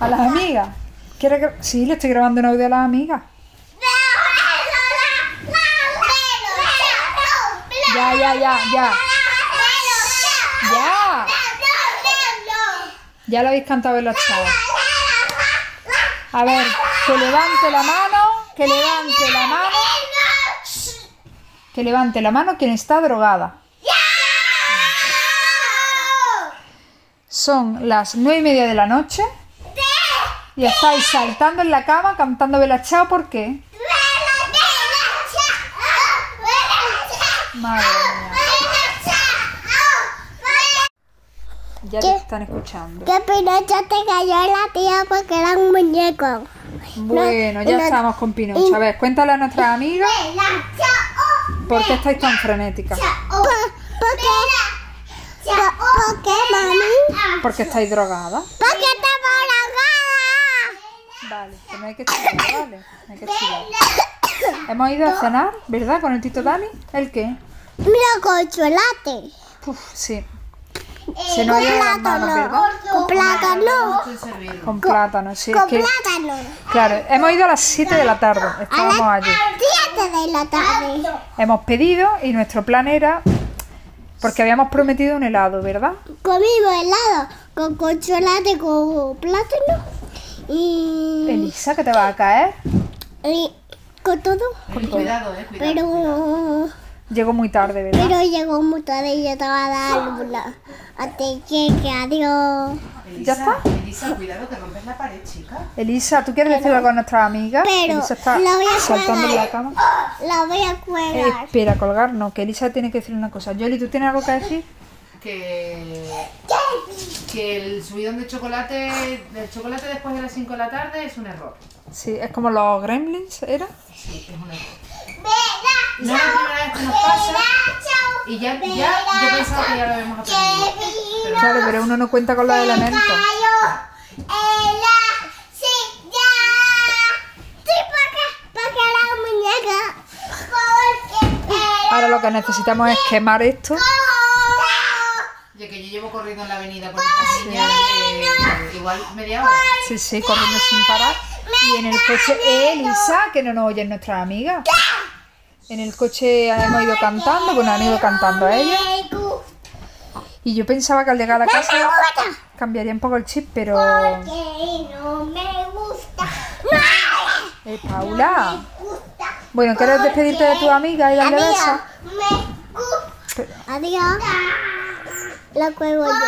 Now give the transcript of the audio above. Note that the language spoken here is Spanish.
¿A las amigas? ¿Quiere gra- Sí, le estoy grabando un audio a las amigas. Ya, ya, ya, ya. Ya. Ya lo habéis cantado en la chat. A ver, que levante la mano, que levante la mano, que levante la mano quien está drogada. Son las nueve y media de la noche y estáis saltando en la cama cantando Bella Chao, ¿por qué? Madre mía, ya te están escuchando. Que Pinocho te cayó en la tía porque era un muñeco. Bueno, ya estamos con Pinocho. A ver, cuéntale a nuestras amigas por qué estáis tan frenéticas. Po- Porque, po- porque mami, Porque estáis drogadas. porque estamos Vale, que no hay que chillar, vale. No hay que chillar. Hemos ido a cenar, ¿verdad? Con el Tito Dani. ¿El qué? Mira con chocolate. Uf, sí. Se nos ha ido las manos, ¿verdad? Con plátano. Con plátano, sí. Es Con que, plátano. claro, hemos ido a las 7 de la tarde. A Estábamos las allí. 7 de la tarde. Hemos pedido y nuestro plan era. Porque habíamos prometido un helado, ¿verdad? Comimos helado con, con chocolate, con plátano y, Elisa, que te va a caer. y con todo. Cuidado, eh, cuidado. Pero, Llegó muy tarde, ¿verdad? pero llegó muy tarde y yo estaba dando la... Así que, que adiós. ¿Ya está? Elisa, cuidado que rompes la pared, chica. Elisa, ¿tú quieres decir algo a nuestras amigas? Pero Elisa está la voy a saltando en la cama. La voy a Eh, cuelgar. espera, colgar, no, que Elisa tiene que decir una cosa. Yoli, ¿tú tienes algo que decir? Que, que el subidón de chocolate, del chocolate después de las 5 de la tarde es un error. Sí, es como los gremlins, ¿era? Sí, es un error. No es la primera vez que nos pasa y ya, ya yo pensaba que ya lo habíamos aprendido. Pero Claro, pero uno no cuenta con los elementos. Lo que necesitamos es quemar esto. ya que yo llevo corriendo en la avenida con esta niña, eh, igual media hora. Sí, sí, corriendo sin parar. Y en el coche, Elisa, que no nos oyen nuestras amigas. En el coche hemos ido cantando, bueno, han ido cantando a ella. Y yo pensaba que al llegar a la casa cambiaría un poco el chip, pero... no me gusta. Eh, Paula. Bueno, ¿quieres despedirte de tu amiga y darle besos? Me gusta. Adiós. La cuelgo yo.